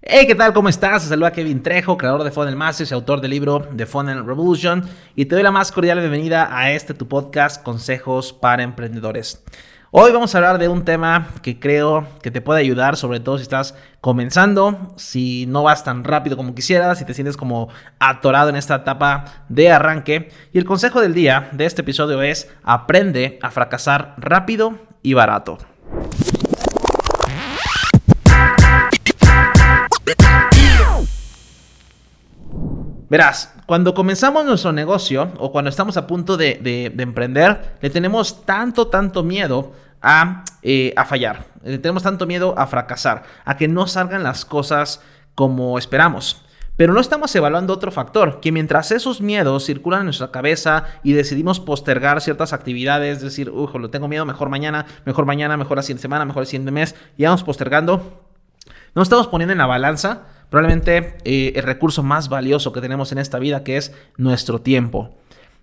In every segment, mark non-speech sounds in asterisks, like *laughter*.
Hey, ¿qué tal? ¿Cómo estás? Te saluda Kevin Trejo, creador de Funnel Masters y autor del libro The Funnel Revolution. Y te doy la más cordial bienvenida a este tu podcast, Consejos para Emprendedores. Hoy vamos a hablar de un tema que creo que te puede ayudar, sobre todo si estás comenzando, si no vas tan rápido como quisieras, si te sientes como atorado en esta etapa de arranque. Y el consejo del día de este episodio es aprende a fracasar rápido y barato. Verás, cuando comenzamos nuestro negocio o cuando estamos a punto de, emprender, le tenemos tanto, tanto miedo a, eh, a fallar. Le tenemos tanto miedo a fracasar, a que no salgan las cosas como esperamos. Pero no estamos evaluando otro factor, que mientras esos miedos circulan en nuestra cabeza y decidimos postergar ciertas actividades, decir, uy, lo tengo miedo, mejor mañana, mejor mañana, mejor la siguiente semana, mejor el siguiente mes, y vamos postergando, no estamos poniendo en la balanza probablemente eh, el recurso más valioso que tenemos en esta vida, que es nuestro tiempo.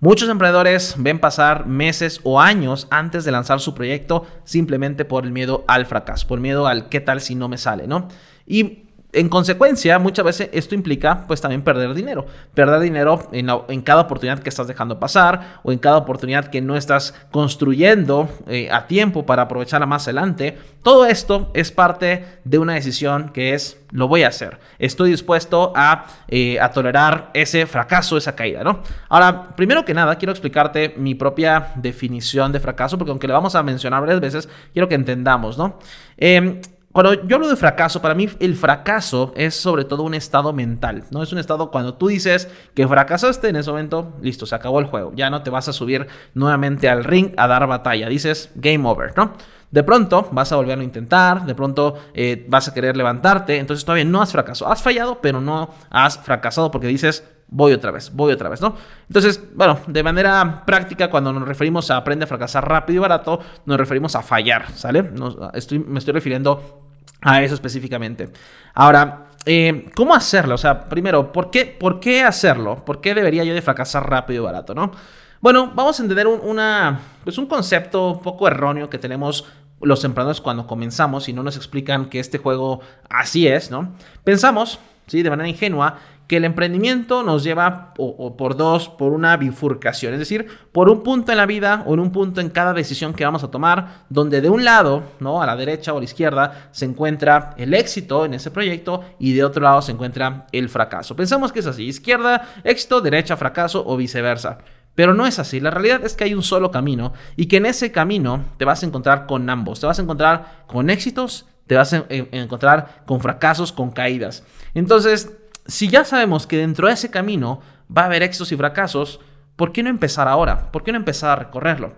Muchos emprendedores ven pasar meses o años antes de lanzar su proyecto simplemente por el miedo al fracaso, por miedo al qué tal si no me sale, ¿no? Y en consecuencia, muchas veces esto implica pues también perder dinero. Perder dinero en, cada oportunidad que estás dejando pasar o en cada oportunidad que no estás construyendo eh, a tiempo para aprovecharla más adelante. Todo esto es parte de una decisión que es lo voy a hacer. Estoy dispuesto a, eh, tolerar ese fracaso, esa caída, ¿no? Ahora, primero que nada, quiero explicarte mi propia definición de fracaso porque aunque le vamos a mencionar varias veces, quiero que entendamos, ¿no? Eh, cuando yo hablo de fracaso, para mí el fracaso es sobre todo un estado mental, ¿no? Es un estado cuando tú dices que fracasaste en ese momento, listo, se acabó el juego, ya no te vas a subir nuevamente al ring a dar batalla, dices game over, ¿no? De pronto vas a volver a intentar, de pronto eh, vas a querer levantarte, entonces todavía no has fracasado, has fallado, pero no has fracasado porque dices voy otra vez, voy otra vez, ¿no? Entonces, bueno, de manera práctica, cuando nos referimos a aprende a fracasar rápido y barato, nos referimos a fallar, ¿sale? estoy, me estoy refiriendo a eso específicamente. Ahora, eh, ¿cómo hacerlo? O sea, primero, ¿por qué, ¿por qué hacerlo? ¿Por qué debería yo de fracasar rápido y barato, no? Bueno, vamos a entender un, una, pues un concepto un poco erróneo que tenemos los emprendedores cuando comenzamos y no nos explican que este juego así es, ¿no? Pensamos, ¿sí? De manera ingenua, que el emprendimiento nos lleva o, por dos, por una bifurcación, es decir, por un punto en la vida o en un punto en cada decisión que vamos a tomar, donde de un lado, ¿no? A la derecha o a la izquierda, se encuentra el éxito en ese proyecto y de otro lado se encuentra el fracaso. Pensamos que es así, izquierda, éxito, derecha, fracaso o viceversa. Pero no es así, la realidad es que hay un solo camino y que en ese camino te vas a encontrar con ambos, te vas a encontrar con éxitos, te vas a encontrar con fracasos, con caídas. Entonces, si ya sabemos que dentro de ese camino va a haber éxitos y fracasos, ¿por qué no empezar ahora? ¿Por qué no empezar a recorrerlo?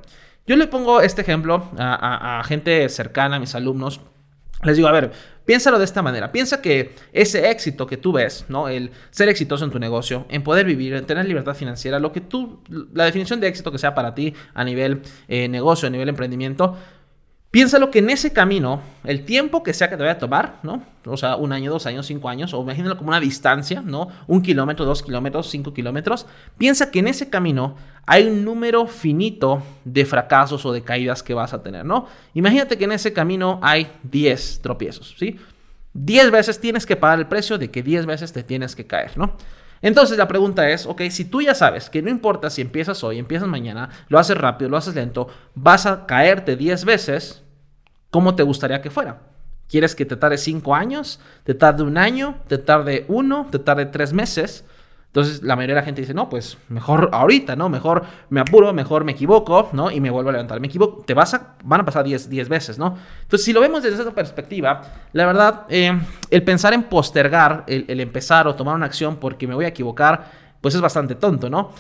Yo le pongo este ejemplo a, gente cercana, a mis alumnos. Les digo, a ver, piénsalo de esta manera. Piensa que ese éxito que tú ves, ¿no? El ser exitoso en tu negocio, en poder vivir, en tener libertad financiera, lo que tú, la definición de éxito que sea para ti a nivel eh, negocio, a nivel emprendimiento, Piénsalo que en ese camino, el tiempo que sea que te vaya a tomar, ¿no? O sea, un año, dos años, cinco años, o imagínalo como una distancia, ¿no? Un kilómetro, dos kilómetros, cinco kilómetros. Piensa que en ese camino hay un número finito de fracasos o de caídas que vas a tener, ¿no? Imagínate que en ese camino hay 10 tropiezos, ¿sí? 10 veces tienes que pagar el precio de que 10 veces te tienes que caer, ¿no? Entonces la pregunta es, ok, si tú ya sabes que no importa si empiezas hoy, empiezas mañana, lo haces rápido, lo haces lento, vas a caerte 10 veces, ¿cómo te gustaría que fuera? ¿Quieres que te tarde 5 años? ¿Te tarde un año? ¿Te tarde uno? ¿Te tarde 3 meses? Entonces la mayoría de la gente dice, no, pues mejor ahorita, ¿no? Mejor me apuro, mejor me equivoco, ¿no? Y me vuelvo a levantar. Me equivoco, te vas a, van a pasar 10, veces, ¿no? Entonces si lo vemos desde esa perspectiva, la verdad, eh, el pensar en postergar, el, empezar o tomar una acción porque me voy a equivocar, pues es bastante tonto, ¿no?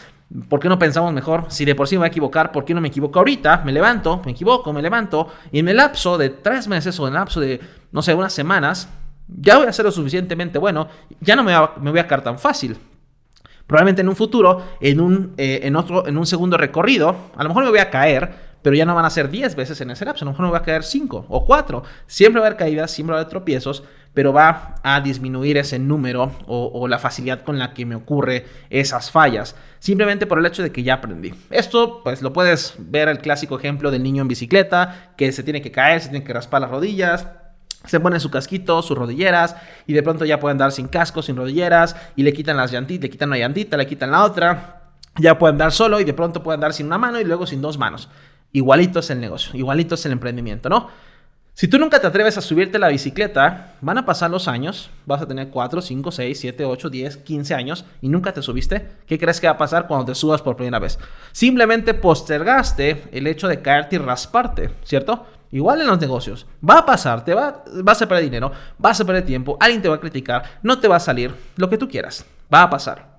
¿Por qué no pensamos mejor? Si de por sí me voy a equivocar, ¿por qué no me equivoco ahorita? Me levanto, me equivoco, me levanto, y en el lapso de tres meses o en el lapso de, no sé, unas semanas, ya voy a ser lo suficientemente bueno, ya no me, me voy a caer tan fácil. Probablemente en un futuro, en un, eh, en otro, en un segundo recorrido, a lo mejor me voy a caer, pero ya no van a ser 10 veces en ese lapso, a lo mejor me voy a caer 5 o 4. Siempre va a haber caídas, siempre va a haber tropiezos, pero va a disminuir ese número o, la facilidad con la que me ocurre esas fallas, simplemente por el hecho de que ya aprendí. Esto, pues lo puedes ver el clásico ejemplo del niño en bicicleta, que se tiene que caer, se tiene que raspar las rodillas, se ponen su casquito, sus rodilleras y de pronto ya pueden dar sin casco, sin rodilleras y le quitan las llantitas, le quitan una llantita, le quitan la otra. Ya pueden dar solo y de pronto pueden dar sin una mano y luego sin dos manos. Igualito es el negocio, igualito es el emprendimiento, ¿no? Si tú nunca te atreves a subirte la bicicleta, van a pasar los años, vas a tener 4, 5, 6, 7, 8, 10, 15 años y nunca te subiste. ¿Qué crees que va a pasar cuando te subas por primera vez? Simplemente postergaste el hecho de caerte y rasparte, ¿cierto? Igual en los negocios. Va a pasar, te va, vas a perder dinero, vas a perder tiempo, alguien te va a criticar, no te va a salir, lo que tú quieras. Va a pasar.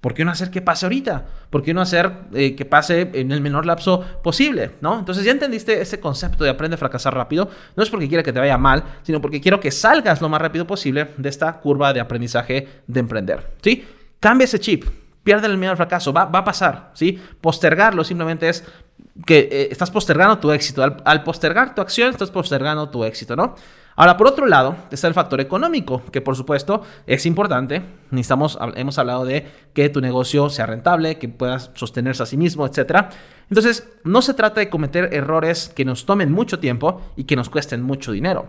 ¿Por qué no hacer que pase ahorita? ¿Por qué no hacer eh, que pase en el menor lapso posible? ¿no? Entonces ya entendiste ese concepto de aprende a fracasar rápido. No es porque quiera que te vaya mal, sino porque quiero que salgas lo más rápido posible de esta curva de aprendizaje de emprender. ¿sí? Cambia ese chip. Pierde el miedo al fracaso. Va, va a pasar. ¿sí? Postergarlo simplemente es que eh, estás postergando tu éxito. Al, postergar tu acción, estás postergando tu éxito, ¿no? Ahora, por otro lado, está el factor económico, que por supuesto es importante. Necesitamos, hemos hablado de que tu negocio sea rentable, que puedas sostenerse a sí mismo, etc. Entonces, no se trata de cometer errores que nos tomen mucho tiempo y que nos cuesten mucho dinero.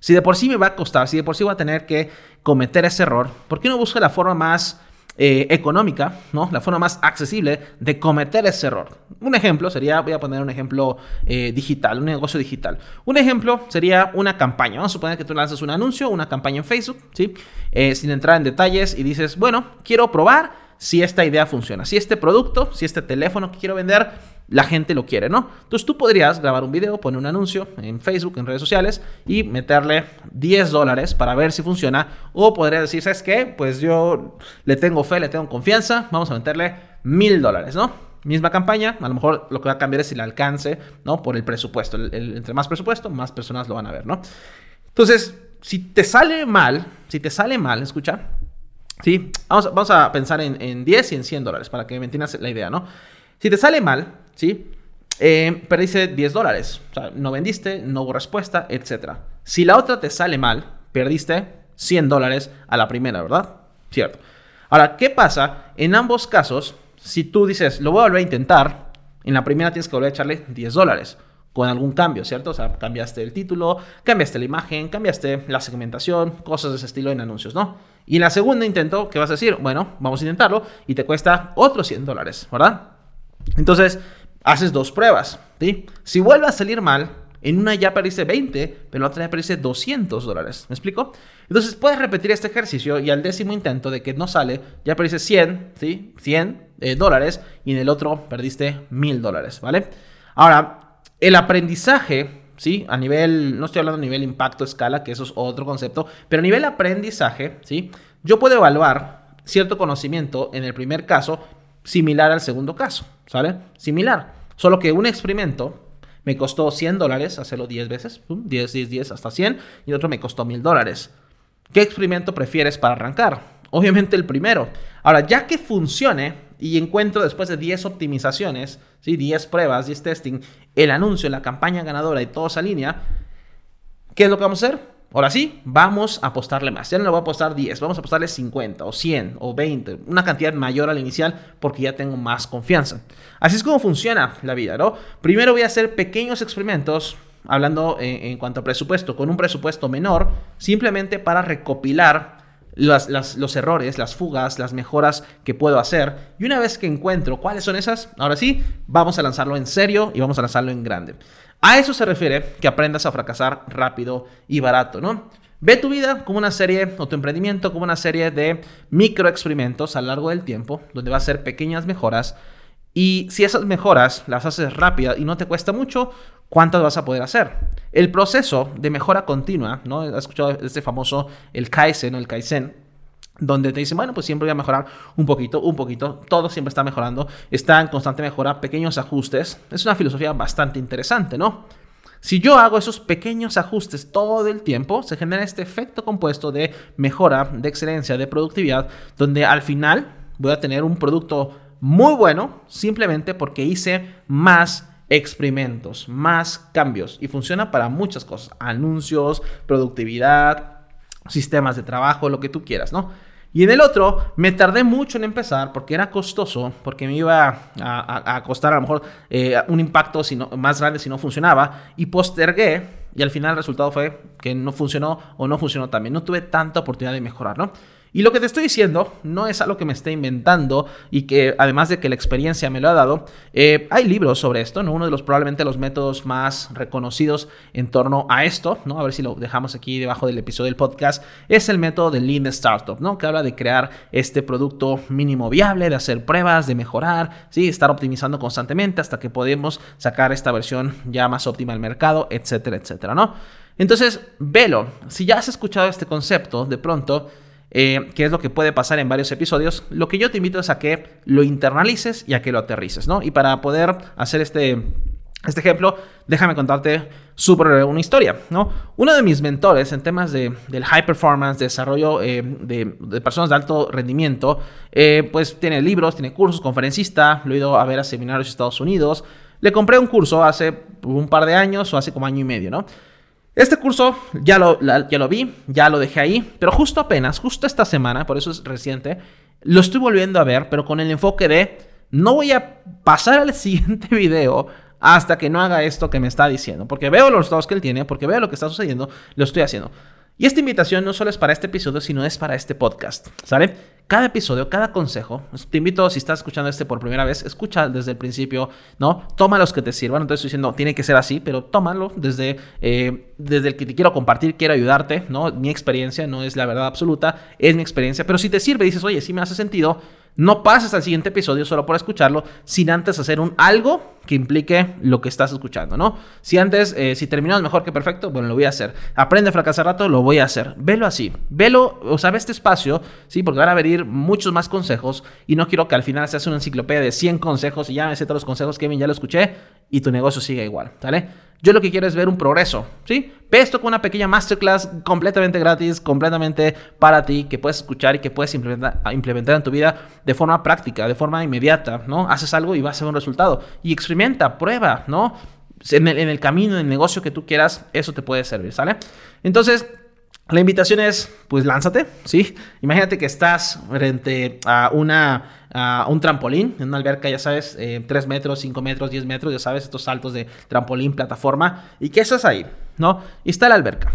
Si de por sí me va a costar, si de por sí voy a tener que cometer ese error, ¿por qué no busco la forma más eh, económica, ¿no? La forma más accesible de cometer ese error. Un ejemplo sería, voy a poner un ejemplo eh, digital, un negocio digital. Un ejemplo sería una campaña. Vamos a suponer que tú lanzas un anuncio, una campaña en Facebook, ¿sí? Eh, sin entrar en detalles y dices, bueno, quiero probar si esta idea funciona, si este producto, si este teléfono que quiero vender la gente lo quiere, ¿no? Entonces tú podrías grabar un video, poner un anuncio en Facebook, en redes sociales y meterle 10 dólares para ver si funciona. O podrías decir, ¿sabes qué? Pues yo le tengo fe, le tengo confianza, vamos a meterle mil dólares, ¿no? Misma campaña, a lo mejor lo que va a cambiar es el alcance, ¿no? Por el presupuesto. entre más presupuesto, más personas lo van a ver, ¿no? Entonces, si te sale mal, si te sale mal, escucha, ¿sí? Vamos, a pensar en, en 10 y en 100 dólares para que me entiendas la idea, ¿no? Si te sale mal, ¿sí? Eh, perdiste 10 dólares. O sea, no vendiste, no hubo respuesta, etc. Si la otra te sale mal, perdiste 100 dólares a la primera, ¿verdad? Cierto. Ahora, ¿qué pasa? En ambos casos, si tú dices, lo voy a volver a intentar, en la primera tienes que volver a echarle 10 dólares con algún cambio, ¿cierto? O sea, cambiaste el título, cambiaste la imagen, cambiaste la segmentación, cosas de ese estilo en anuncios, ¿no? Y en la segunda intento, ¿qué vas a decir? Bueno, vamos a intentarlo y te cuesta otros 100 dólares, ¿verdad? Entonces, haces dos pruebas. ¿sí? Si vuelve a salir mal, en una ya perdiste 20, pero en la otra ya perdiste 200 dólares. ¿Me explico? Entonces puedes repetir este ejercicio y al décimo intento de que no sale, ya perdiste 100, ¿sí? 100 eh, dólares y en el otro perdiste 1000 dólares, ¿vale? Ahora, el aprendizaje, ¿sí? A nivel, no estoy hablando a nivel impacto, escala, que eso es otro concepto, pero a nivel aprendizaje, ¿sí? Yo puedo evaluar cierto conocimiento en el primer caso similar al segundo caso, ¿sale? Similar. Solo que un experimento me costó 100 dólares hacerlo 10 veces, 10, 10, 10 hasta 100, y otro me costó 1000 dólares. ¿Qué experimento prefieres para arrancar? Obviamente el primero. Ahora, ya que funcione y encuentro después de 10 optimizaciones, ¿sí? 10 pruebas, 10 testing, el anuncio, la campaña ganadora y toda esa línea, ¿qué es lo que vamos a hacer? Ahora sí, vamos a apostarle más. Ya no le voy a apostar 10, vamos a apostarle 50 o 100 o 20, una cantidad mayor al inicial porque ya tengo más confianza. Así es como funciona la vida, ¿no? Primero voy a hacer pequeños experimentos, hablando en, cuanto a presupuesto, con un presupuesto menor, simplemente para recopilar los errores, las fugas, las mejoras que puedo hacer. Y una vez que encuentro cuáles son esas, ahora sí, vamos a lanzarlo en serio y vamos a lanzarlo en grande. A eso se refiere que aprendas a fracasar rápido y barato, ¿no? Ve tu vida como una serie, o tu emprendimiento como una serie de microexperimentos a lo largo del tiempo, donde va a ser pequeñas mejoras. Y si esas mejoras las haces rápidas y no te cuesta mucho, ¿cuántas vas a poder hacer? El proceso de mejora continua, ¿no? ¿Has escuchado este famoso, el Kaizen el Kaizen? donde te dicen, bueno, pues siempre voy a mejorar un poquito, un poquito, todo siempre está mejorando, está en constante mejora, pequeños ajustes. Es una filosofía bastante interesante, ¿no? Si yo hago esos pequeños ajustes todo el tiempo, se genera este efecto compuesto de mejora, de excelencia, de productividad, donde al final voy a tener un producto muy bueno simplemente porque hice más experimentos, más cambios y funciona para muchas cosas, anuncios, productividad, sistemas de trabajo, lo que tú quieras, ¿no? Y en el otro me tardé mucho en empezar porque era costoso, porque me iba a, costar a lo mejor eh, un impacto más grande si no funcionaba y postergué Y al final el resultado fue que no funcionó o no funcionó también. No tuve tanta oportunidad de mejorar, ¿no? Y lo que te estoy diciendo no es algo que me esté inventando y que además de que la experiencia me lo ha dado, eh, hay libros sobre esto, ¿no? Uno de los probablemente los métodos más reconocidos en torno a esto, ¿no? A ver si lo dejamos aquí debajo del episodio del podcast, es el método de Lean Startup, ¿no? Que habla de crear este producto mínimo viable, de hacer pruebas, de mejorar, ¿sí? Estar optimizando constantemente hasta que podemos sacar esta versión ya más óptima al mercado, etcétera, etcétera, ¿no? Entonces, velo. Si ya has escuchado este concepto, de pronto eh, que es lo que puede pasar en varios episodios, lo que yo te invito es a que lo internalices y a que lo aterrices, ¿no? Y para poder hacer este... Este ejemplo, déjame contarte súper una historia, ¿no? Uno de mis mentores en temas de, del high performance, desarrollo eh, de, personas de alto rendimiento, eh, pues tiene libros, tiene cursos, conferencista, lo he ido a ver a seminarios en Estados Unidos. Le compré un curso hace un par de años o hace como año y medio, ¿no? Este curso ya lo, ya lo vi, ya lo dejé ahí, pero justo apenas, justo esta semana, por eso es reciente, lo estoy volviendo a ver, pero con el enfoque de no voy a pasar al *laughs* siguiente video hasta que no haga esto que me está diciendo, porque veo los resultados que él tiene, porque veo lo que está sucediendo, lo estoy haciendo. Y esta invitación no solo es para este episodio, sino es para este podcast, ¿sale? Cada episodio, cada consejo, te invito, si estás escuchando este por primera vez, escucha desde el principio, ¿no? Toma los que te sirvan, entonces estoy diciendo, tiene que ser así, pero tómalo desde, eh, desde el que te quiero compartir, quiero ayudarte, ¿no? Mi experiencia no es la verdad absoluta, es mi experiencia, pero si te sirve, dices, oye, sí me hace sentido, no pases al siguiente episodio solo por escucharlo, sin antes hacer un algo que implique lo que estás escuchando, ¿no? Si antes, eh, si terminamos mejor que perfecto, bueno, lo voy a hacer. Aprende a fracasar rato, lo voy a hacer. Velo así. Velo, o sea, ve este espacio, ¿sí? Porque van a venir muchos más consejos y no quiero que al final se hace una enciclopedia de 100 consejos y ya me sé todos los consejos, Kevin, ya lo escuché y tu negocio sigue igual, ¿vale? Yo lo que quiero es ver un progreso, ¿sí? Ve esto con una pequeña masterclass completamente gratis, completamente para ti, que puedes escuchar y que puedes implementar, en tu vida de forma práctica, de forma inmediata, ¿no? Haces algo y vas a ver un resultado. Y experimenta, prueba, ¿no? En el, en el camino, en el negocio que tú quieras, eso te puede servir, ¿sale? Entonces, la invitación es, pues lánzate, ¿sí? Imagínate que estás frente a, una, a un trampolín, en una alberca, ya sabes, 3 eh, metros, 5 metros, 10 metros, ya sabes, estos saltos de trampolín, plataforma, y que estás ahí, ¿no? Y está la alberca.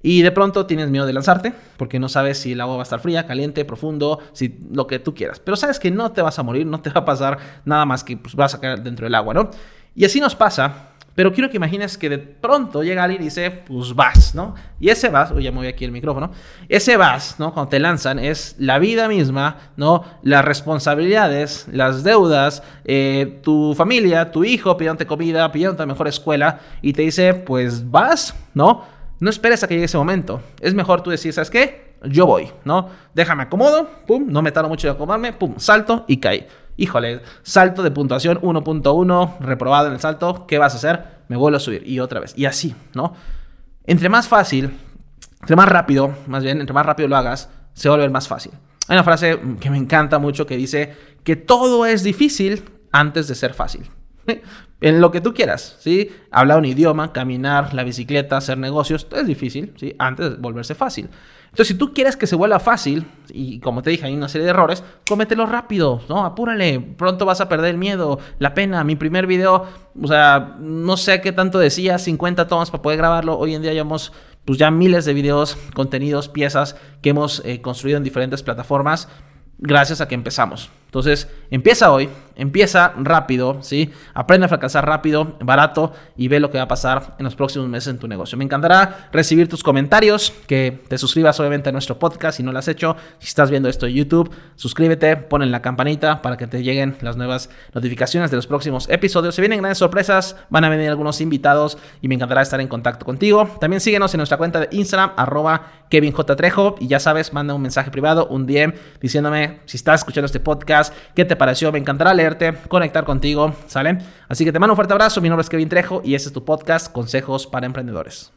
Y de pronto tienes miedo de lanzarte porque no sabes si el agua va a estar fría, caliente, profundo, si lo que tú quieras. Pero sabes que no te vas a morir, no te va a pasar nada más que pues, vas a caer dentro del agua, ¿no? Y así nos pasa pero quiero que imagines que de pronto llega alguien y dice, pues vas, ¿no? Y ese vas, oye, ya voy aquí el micrófono, ese vas, ¿no? Cuando te lanzan es la vida misma, ¿no? Las responsabilidades, las deudas, eh, tu familia, tu hijo pidiéndote comida, pidiéndote mejor escuela y te dice, pues vas, ¿no? No esperes a que llegue ese momento. Es mejor tú decir, ¿sabes qué? Yo voy, ¿no? Déjame acomodo, pum, no me tardo mucho en acomodarme, pum, salto y caí híjole, salto de puntuación 1.1, reprobado en el salto, ¿qué vas a hacer? Me vuelvo a subir y otra vez. Y así, ¿no? Entre más fácil, entre más rápido, más bien, entre más rápido lo hagas, se volver más fácil. Hay una frase que me encanta mucho que dice que todo es difícil antes de ser fácil. *laughs* En lo que tú quieras, ¿sí? Hablar un idioma, caminar, la bicicleta, hacer negocios, es difícil, ¿sí? Antes de volverse fácil. Entonces, si tú quieres que se vuelva fácil, y como te dije, hay una serie de errores, cómetelo rápido, ¿no? Apúrale, pronto vas a perder el miedo, la pena. Mi primer video, o sea, no sé qué tanto decía, 50 tomas para poder grabarlo. Hoy en día llevamos pues ya miles de videos, contenidos, piezas que hemos eh, construido en diferentes plataformas gracias a que empezamos. Entonces, empieza hoy, empieza rápido, ¿sí? Aprende a fracasar rápido, barato y ve lo que va a pasar en los próximos meses en tu negocio. Me encantará recibir tus comentarios, que te suscribas obviamente a nuestro podcast si no lo has hecho. Si estás viendo esto en YouTube, suscríbete, pon en la campanita para que te lleguen las nuevas notificaciones de los próximos episodios. Se vienen grandes sorpresas, van a venir algunos invitados y me encantará estar en contacto contigo. También síguenos en nuestra cuenta de Instagram, arroba Kevin J. Trejo, y ya sabes, manda un mensaje privado, un DM, diciéndome si estás escuchando este qué te pareció. Me encantará leerte, conectar contigo, ¿sale? Así que te mando un fuerte abrazo. Mi nombre es Kevin Trejo y este es tu podcast, Consejos para Emprendedores.